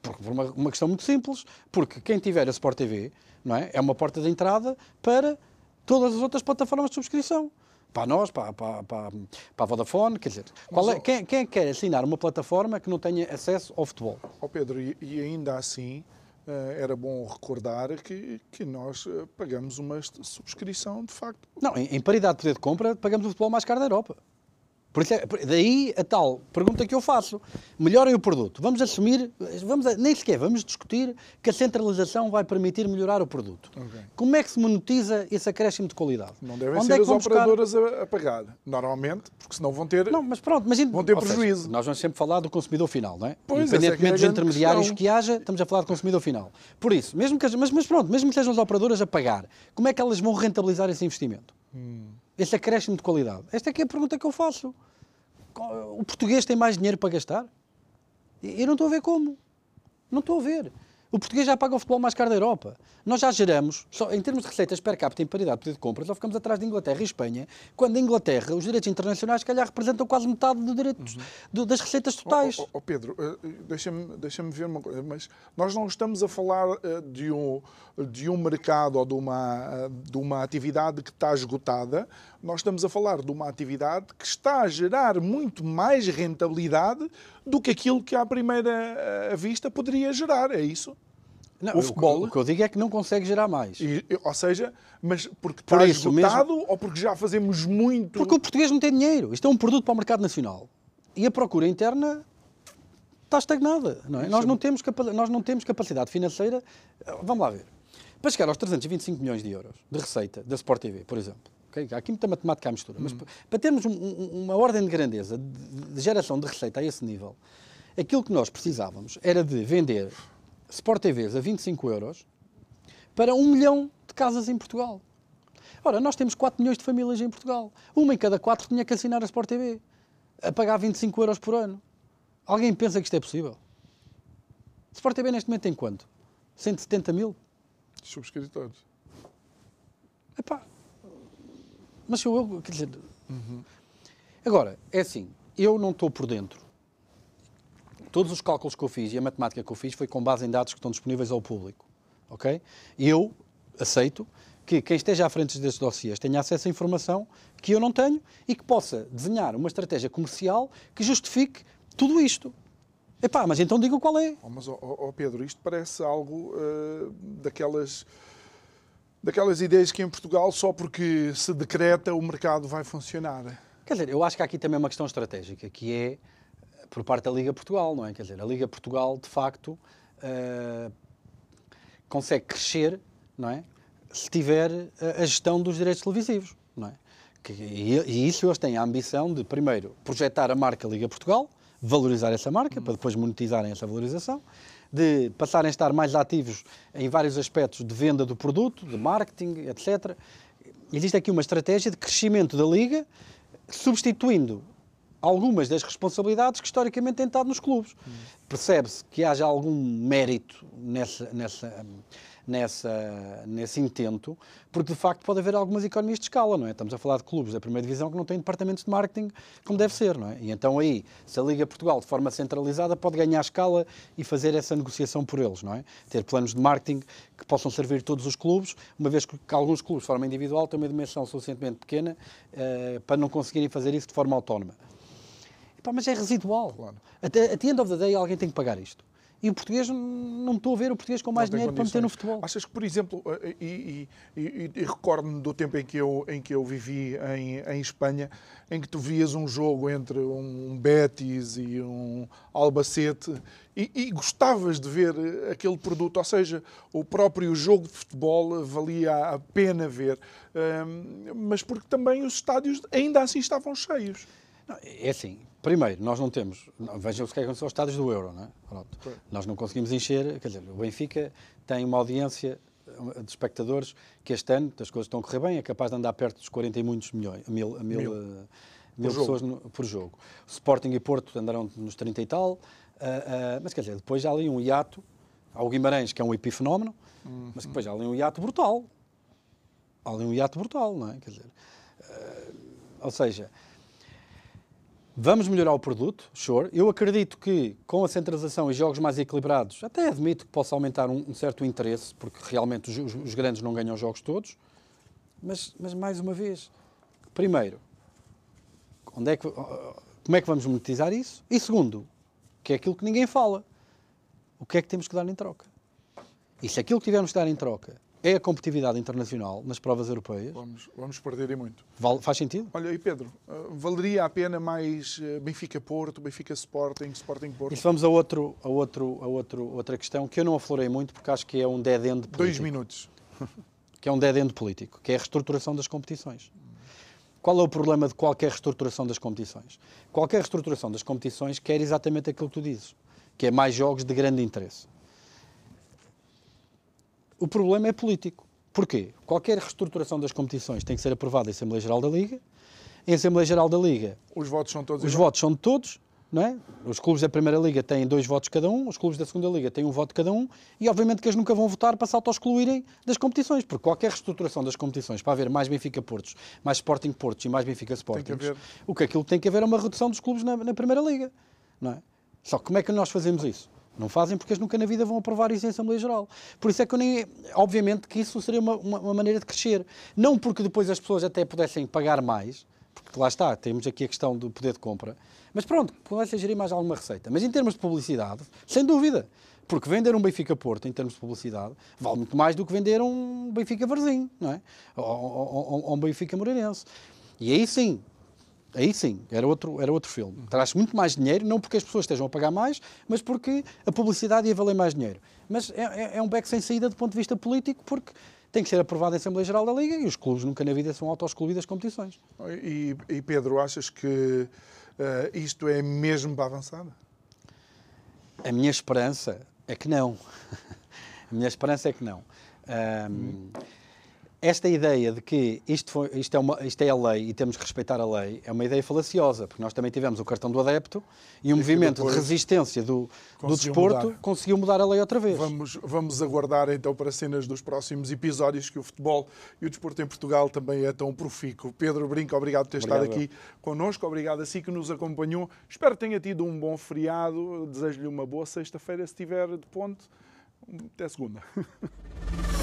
Porque, por uma, uma questão muito simples. Porque quem tiver a Sport TV não é, é uma porta de entrada para todas as outras plataformas de subscrição para nós, para, para, para, para a Vodafone, quer dizer, qual é, quem, quem é quer assinar uma plataforma que não tenha acesso ao futebol? Oh Pedro, e, e, ainda assim uh, era bom recordar que, que nós uh, pagamos uma subscrição de facto. Não, em, em paridade de poder de compra, pagamos o futebol mais caro da Europa. Por isso é, daí a tal pergunta que eu faço. Melhorem o produto. Vamos assumir, vamos a, nem sequer vamos discutir que a centralização vai permitir melhorar o produto. Okay. Como é que se monetiza esse acréscimo de qualidade? Não devem Onde ser é as operadoras buscar... a pagar, normalmente, porque senão vão ter, não, mas pronto, mas, vão ter prejuízo. Seja, nós vamos sempre falar do consumidor final, não é? Pois, é Independentemente é dos intermediários questão. que haja, estamos a falar do consumidor final. Por isso, mesmo que, mas, mas pronto, mesmo que sejam as operadoras a pagar, como é que elas vão rentabilizar esse investimento? Hum. Esse acréscimo de qualidade? Esta é que é a pergunta que eu faço o português tem mais dinheiro para gastar? Eu não estou a ver como. Não estou a ver. O português já paga o futebol mais caro da Europa. Nós já geramos, só, em termos de receitas per capita em paridade de poder de compra, só ficamos atrás de Inglaterra e Espanha, quando a Inglaterra, os direitos internacionais, se calhar, representam quase metade do direitos, uhum. do, das receitas totais. Oh, oh, oh Pedro, uh, deixa-me deixa ver uma coisa, mas nós não estamos a falar uh, de, um, de um mercado ou de uma, uh, de uma atividade que está esgotada, nós estamos a falar de uma atividade que está a gerar muito mais rentabilidade do que aquilo que à primeira vista poderia gerar, é isso? Não, o futebol. O que eu digo é que não consegue gerar mais. E, ou seja, mas porque Por está esgotado mesmo... ou porque já fazemos muito. Porque o português não tem dinheiro. Isto é um produto para o mercado nacional. E a procura interna está estagnada. Não é? nós, não temos nós não temos capacidade financeira. Vamos lá ver. Para chegar aos 325 milhões de euros de receita da Sport TV, por exemplo, aqui muita matemática à mistura, mas para termos um, um, uma ordem de grandeza de, de geração de receita a esse nível, aquilo que nós precisávamos era de vender Sport TVs a 25 euros para um milhão de casas em Portugal. Ora, nós temos 4 milhões de famílias em Portugal. Uma em cada quatro tinha que assinar a Sport TV, a pagar 25 euros por ano. Alguém pensa que isto é possível? Sport TV neste momento tem quanto? 170 mil? Subscritores. Epá. Mas eu, eu quer dizer... Uhum. Agora, é assim, eu não estou por dentro. Todos os cálculos que eu fiz e a matemática que eu fiz foi com base em dados que estão disponíveis ao público. Ok? Eu aceito que quem esteja à frente destes dossiês tenha acesso à informação que eu não tenho e que possa desenhar uma estratégia comercial que justifique tudo isto. Epá, mas então digam qual é. Oh, mas, oh, oh, Pedro, isto parece algo uh, daquelas, daquelas ideias que em Portugal, só porque se decreta, o mercado vai funcionar. Quer dizer, eu acho que há aqui também uma questão estratégica, que é por parte da Liga Portugal, não é? Quer dizer, a Liga Portugal, de facto, uh, consegue crescer, não é? Se tiver a gestão dos direitos televisivos, não é? Que, e, e, isso eles têm a ambição de, primeiro, projetar a marca Liga Portugal, valorizar essa marca, para depois monetizarem essa valorização, de passarem a estar mais ativos em vários aspectos de venda do produto, de marketing, etc. Existe aqui uma estratégia de crescimento da Liga, substituindo algumas das responsabilidades que historicamente têm estado nos clubes. Hum. Percebe-se que haja algum mérito nessa, nessa, nessa, nesse intento, porque de facto pode haver algumas economias de escala, não é? Estamos a falar de clubes da primeira divisão que não têm departamentos de marketing como deve ser, não é? E então aí, se a Liga Portugal de forma centralizada pode ganhar escala e fazer essa negociação por eles, não é? Ter planos de marketing que possam servir todos os clubes, uma vez que alguns clubes de forma individual têm uma dimensão suficientemente pequena uh, para não conseguirem fazer isso de forma autónoma. Pá, mas é residual. Claro. Até, at the end of the day, alguém tem que pagar isto. E o português, não estou a ver o português com mais dinheiro para meter no futebol. Achas que, por exemplo, eh, e, e, e, e recordo-me do tempo em que eu, em que eu vivi em, em Espanha, em que tu vias um jogo entre um Betis e um Albacete e, e, gostavas de ver aquele produto, ou seja, o próprio jogo de futebol valia a pena ver, mas porque também os estádios ainda assim estavam cheios. Não, é assim, primeiro, nós não temos. Vejam o que é que aconteceu aos estádios do Euro, não é? Nós não conseguimos encher. Quer dizer, o Benfica tem uma audiência de espectadores que este ano, as coisas estão a correr bem, é capaz de andar perto dos 40 e muitos milhões, mil, mil, mil. Uh, mil por pessoas no, por jogo. Sporting e Porto andarão nos 30 e tal, uh, uh, mas quer dizer, depois há ali um hiato, há o Guimarães, que é um epifenómeno, uhum. mas depois há ali um hiato brutal. Há ali um hiato brutal, não é? Quer dizer, ou seja, Vamos melhorar o produto, sure. Eu acredito que com a centralização e jogos mais equilibrados, até admito que possa aumentar um, um certo interesse, porque realmente os, os, grandes não ganham os jogos todos. Mas, mas mais uma vez, primeiro, onde é que, como é que vamos monetizar isso? E segundo, que é aquilo que ninguém fala. O que é que temos que dar em troca? E se aquilo que tivermos que dar em troca é a competitividade internacional nas provas europeias. Vamos, vamos perder e muito. Val, faz sentido? Olha, e Pedro, eh, valeria a pena mais eh, Benfica-Porto, Benfica-Sporting, Sporting-Porto? Isso vamos a, outro, a, outro, a outro, outra questão que eu não aflorei muito porque acho que é um dead end político. Dois minutos. que é um dead end político, que é a reestruturação das competições. Qual é o problema de qualquer reestruturação das competições? Qualquer reestruturação das competições quer exatamente aquilo que tu dizes, que é mais jogos de grande interesse. O problema é político. Porquê? Qualquer reestruturação das competições tem que ser aprovada em Assembleia Geral da Liga. Em Assembleia Geral da Liga, os votos são todos Os igual? votos são de todos, não é? Os clubes da Primeira Liga têm dois votos cada um, os clubes da Segunda Liga têm um voto cada um, e obviamente que eles nunca vão votar para se auto-excluírem das competições, porque qualquer reestruturação das competições para haver mais Benfica Portos, mais Sporting Portos e mais Benfica Sporting, o que aquilo tem que haver é uma redução dos clubes na, na Primeira Liga, não é? Só que como é que nós fazemos isso? Não fazem porque eles nunca na vida vão aprovar isso em Assembleia Geral. Por isso é que eu nem. Obviamente que isso seria uma, uma, uma, maneira de crescer. Não porque depois as pessoas até pudessem pagar mais, porque lá está, temos aqui a questão do poder de compra, mas pronto, pudessem gerir mais alguma receita. Mas em termos de publicidade, sem dúvida. Porque vender um Benfica Porto, em termos de publicidade, vale muito mais do que vender um Benfica Varzinho, não é? Ou, ou, ou um Benfica Moreirense. E aí sim, Aí sim, era outro, era outro filme. Traz muito mais dinheiro, não porque as pessoas estejam a pagar mais, mas porque a publicidade ia valer mais dinheiro. Mas é, é, é um beco sem saída do ponto de vista político, porque tem que ser aprovado em Assembleia Geral da Liga e os clubes nunca na vida são autoexcluídos das competições. E, e, Pedro, achas que uh, isto é mesmo para avançar? A minha esperança é que não. a minha esperança é que não. Um, hum esta ideia de que isto, foi, isto, é uma, isto é a lei e temos que respeitar a lei é uma ideia falaciosa, porque nós também tivemos o cartão do adepto e um e movimento de resistência do, do desporto mudar. conseguiu mudar a lei outra vez. Vamos, vamos aguardar então para cenas dos próximos episódios que o futebol e o desporto em Portugal também é tão profícuo. Pedro Brinca, obrigado por ter obrigado. estado aqui connosco, obrigado a si que nos acompanhou. Espero que tenha tido um bom feriado, desejo-lhe uma boa sexta-feira se estiver de ponto. Até segunda.